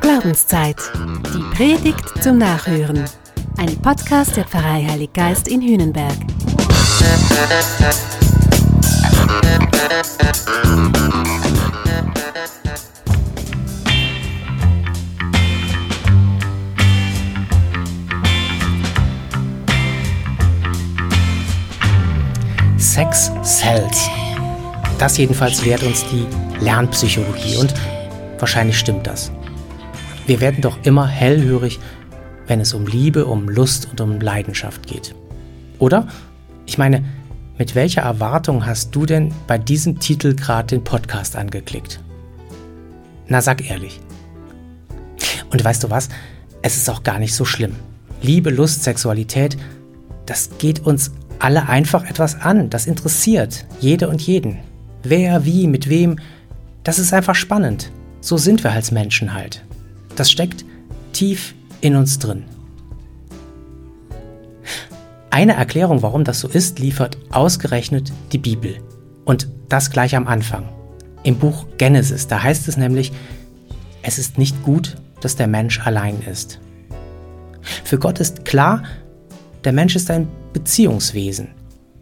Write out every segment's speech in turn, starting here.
Glaubenszeit. Die Predigt zum Nachhören. Ein Podcast der Pfarrei Heilig Geist in Hühnenberg. Sex sells. Das jedenfalls lehrt uns die Lernpsychologie und wahrscheinlich stimmt das. Wir werden doch immer hellhörig, wenn es um Liebe, um Lust und um Leidenschaft geht. Oder? Ich meine, mit welcher Erwartung hast du denn bei diesem Titel gerade den Podcast angeklickt? Na, sag ehrlich. Und weißt du was? Es ist auch gar nicht so schlimm. Liebe, Lust, Sexualität, das geht uns alle einfach etwas an. Das interessiert jede und jeden. Wer, wie, mit wem, das ist einfach spannend. So sind wir als Menschen halt. Das steckt tief in uns drin. Eine Erklärung, warum das so ist, liefert ausgerechnet die Bibel. Und das gleich am Anfang. Im Buch Genesis, da heißt es nämlich, es ist nicht gut, dass der Mensch allein ist. Für Gott ist klar, der Mensch ist ein Beziehungswesen.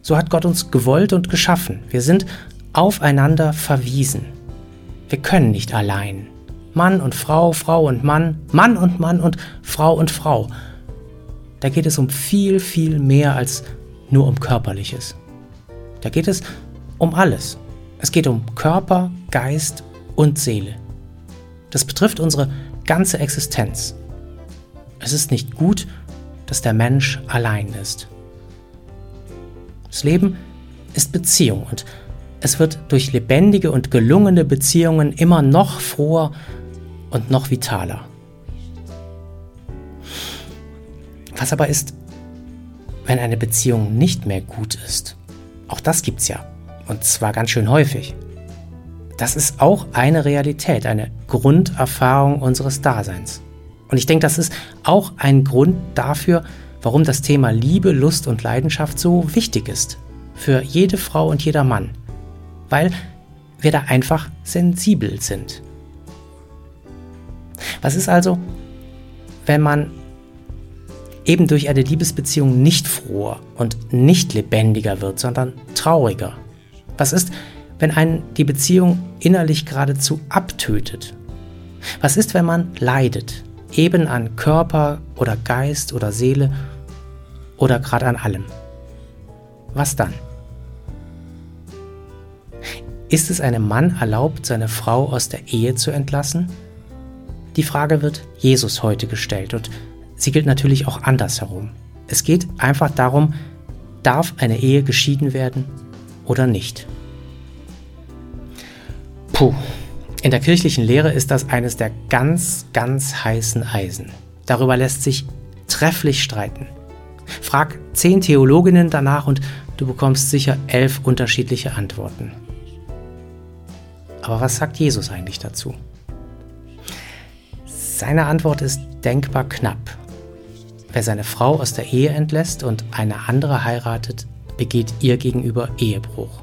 So hat Gott uns gewollt und geschaffen. Wir sind aufeinander verwiesen. Wir können nicht allein. Mann und Frau, Frau und Mann, Mann und Mann und Frau und Frau. Da geht es um viel, viel mehr als nur um Körperliches. Da geht es um alles. Es geht um Körper, Geist und Seele. Das betrifft unsere ganze Existenz. Es ist nicht gut, dass der Mensch allein ist. Das Leben ist Beziehung und es wird durch lebendige und gelungene Beziehungen immer noch froher und noch vitaler. Was aber ist, wenn eine Beziehung nicht mehr gut ist? Auch das gibt's ja. Und zwar ganz schön häufig. Das ist auch eine Realität, eine Grunderfahrung unseres Daseins. Und ich denke, das ist auch ein Grund dafür, warum das Thema Liebe, Lust und Leidenschaft so wichtig ist. Für jede Frau und jeder Mann. Weil wir da einfach sensibel sind. Was ist also, wenn man eben durch eine Liebesbeziehung nicht froher und nicht lebendiger wird, sondern trauriger? Was ist, wenn einen die Beziehung innerlich geradezu abtötet? Was ist, wenn man leidet, eben an Körper oder Geist oder Seele oder gerade an allem. Was dann? Ist es einem Mann erlaubt, seine Frau aus der Ehe zu entlassen? Die Frage wird Jesus heute gestellt und sie gilt natürlich auch andersherum. Es geht einfach darum, darf eine Ehe geschieden werden oder nicht? Puh, in der kirchlichen Lehre ist das eines der ganz, ganz heißen Eisen. Darüber lässt sich trefflich streiten. Frag zehn Theologinnen danach und du bekommst sicher elf unterschiedliche Antworten. Aber was sagt Jesus eigentlich dazu? Seine Antwort ist denkbar knapp. Wer seine Frau aus der Ehe entlässt und eine andere heiratet, begeht ihr gegenüber Ehebruch.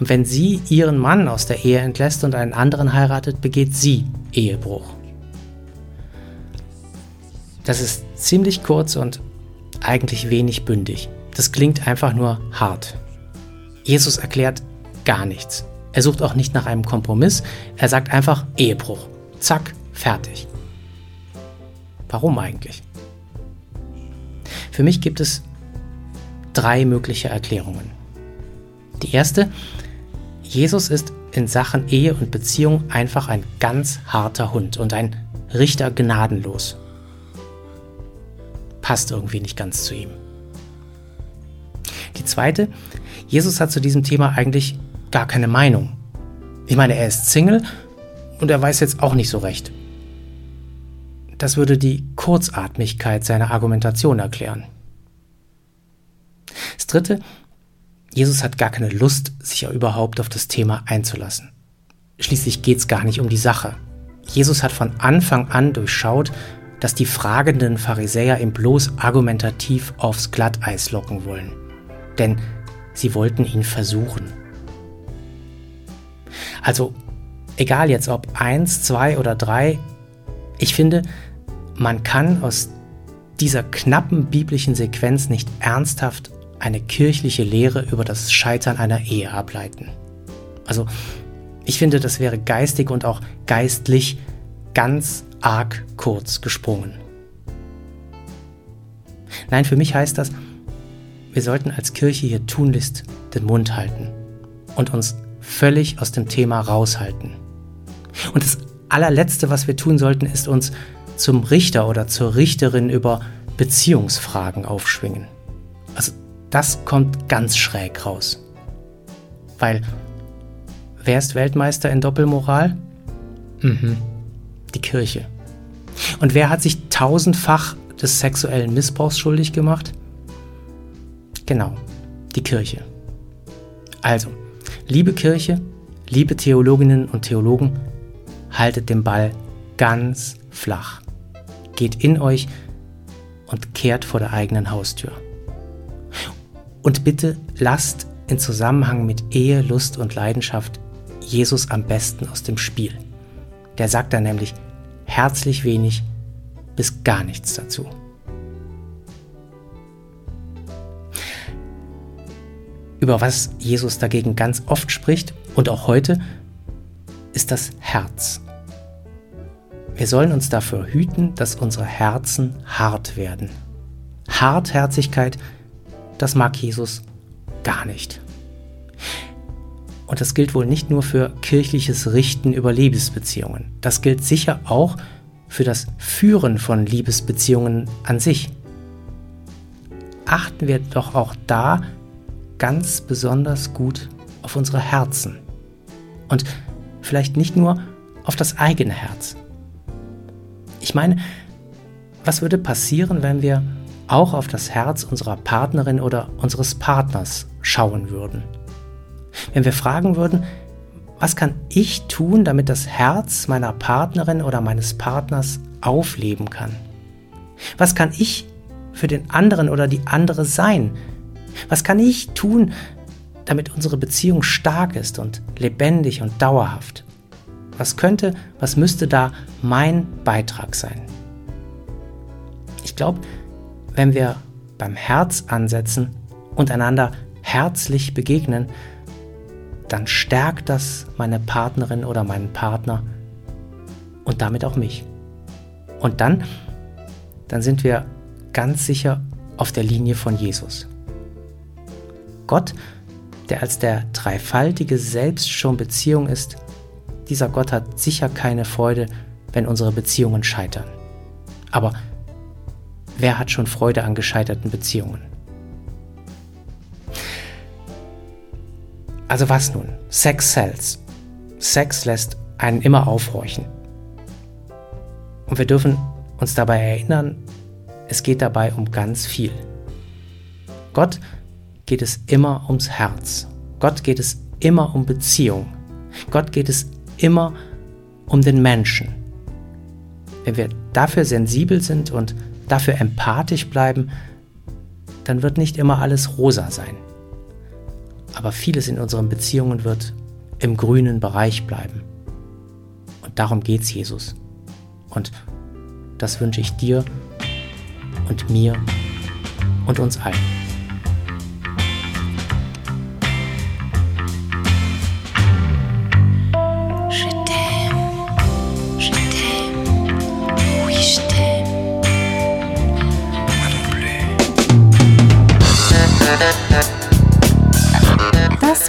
Und wenn sie ihren Mann aus der Ehe entlässt und einen anderen heiratet, begeht sie Ehebruch. Das ist ziemlich kurz und eigentlich wenig bündig. Das klingt einfach nur hart. Jesus erklärt gar nichts. Er sucht auch nicht nach einem Kompromiss. Er sagt einfach Ehebruch. Zack, fertig. Warum eigentlich? Für mich gibt es drei mögliche Erklärungen. Die erste, Jesus ist in Sachen Ehe und Beziehung einfach ein ganz harter Hund und ein Richter gnadenlos. Passt irgendwie nicht ganz zu ihm. Die zweite, Jesus hat zu diesem Thema eigentlich gar keine Meinung. Ich meine, er ist Single und er weiß jetzt auch nicht so recht. Das würde die Kurzatmigkeit seiner Argumentation erklären. Das dritte, Jesus hat gar keine Lust, sich ja überhaupt auf das Thema einzulassen. Schließlich geht es gar nicht um die Sache. Jesus hat von Anfang an durchschaut, dass die fragenden Pharisäer ihm bloß argumentativ aufs Glatteis locken wollen. Denn sie wollten ihn versuchen. Also, egal jetzt ob eins, zwei oder drei, ich finde, man kann aus dieser knappen biblischen Sequenz nicht ernsthaft eine kirchliche Lehre über das Scheitern einer Ehe ableiten. Also, ich finde, das wäre geistig und auch geistlich ganz arg kurz gesprungen. Nein, für mich heißt das, wir sollten als Kirche hier tunlichst den Mund halten und uns völlig aus dem Thema raushalten. Und das allerletzte, was wir tun sollten, ist uns zum Richter oder zur Richterin über Beziehungsfragen aufschwingen. Also das kommt ganz schräg raus. Weil wer ist Weltmeister in Doppelmoral? Mhm, die Kirche. Und wer hat sich tausendfach des sexuellen Missbrauchs schuldig gemacht? Genau, die Kirche. Also, liebe Kirche, liebe Theologinnen und Theologen, haltet den Ball ganz flach. Geht in euch und kehrt vor der eigenen Haustür. Und bitte lasst in Zusammenhang mit Ehe, Lust und Leidenschaft Jesus am besten aus dem Spiel. Der sagt da nämlich herzlich wenig bis gar nichts dazu. Über was Jesus dagegen ganz oft spricht und auch heute, ist das Herz. Wir sollen uns dafür hüten, dass unsere Herzen hart werden. Hartherzigkeit, das mag Jesus gar nicht. Und das gilt wohl nicht nur für kirchliches Richten über Liebesbeziehungen. Das gilt sicher auch für das Führen von Liebesbeziehungen an sich. Achten wir doch auch da ganz besonders gut auf unsere Herzen. Und vielleicht nicht nur auf das eigene Herz. Ich meine, was würde passieren, wenn wir auch auf das Herz unserer Partnerin oder unseres Partners schauen würden? Wenn wir fragen würden, was kann ich tun, damit das Herz meiner Partnerin oder meines Partners aufleben kann? Was kann ich für den anderen oder die andere sein? Was kann ich tun, damit unsere Beziehung stark ist und lebendig und dauerhaft? Was könnte, was müsste da mein Beitrag sein? Ich glaube, wenn wir beim Herz ansetzen und einander herzlich begegnen, dann stärkt das meine Partnerin oder meinen Partner und damit auch mich. Und dann, dann sind wir ganz sicher auf der Linie von Jesus. Gott, der als der dreifaltige Selbst schon Beziehung ist, dieser Gott hat sicher keine Freude, wenn unsere Beziehungen scheitern. Aber wer hat schon Freude an gescheiterten Beziehungen? Also was nun? Sex sells. Sex lässt einen immer aufhorchen. Und wir dürfen uns dabei erinnern, es geht dabei um ganz viel. Gott geht es immer ums Herz. Gott geht es immer um Beziehung. Gott geht es immer um den Menschen. Wenn wir dafür sensibel sind und dafür empathisch bleiben, dann wird nicht immer alles rosa sein. Aber vieles in unseren Beziehungen wird im grünen Bereich bleiben. Und darum geht's Jesus. Und das wünsche ich dir und mir und uns allen.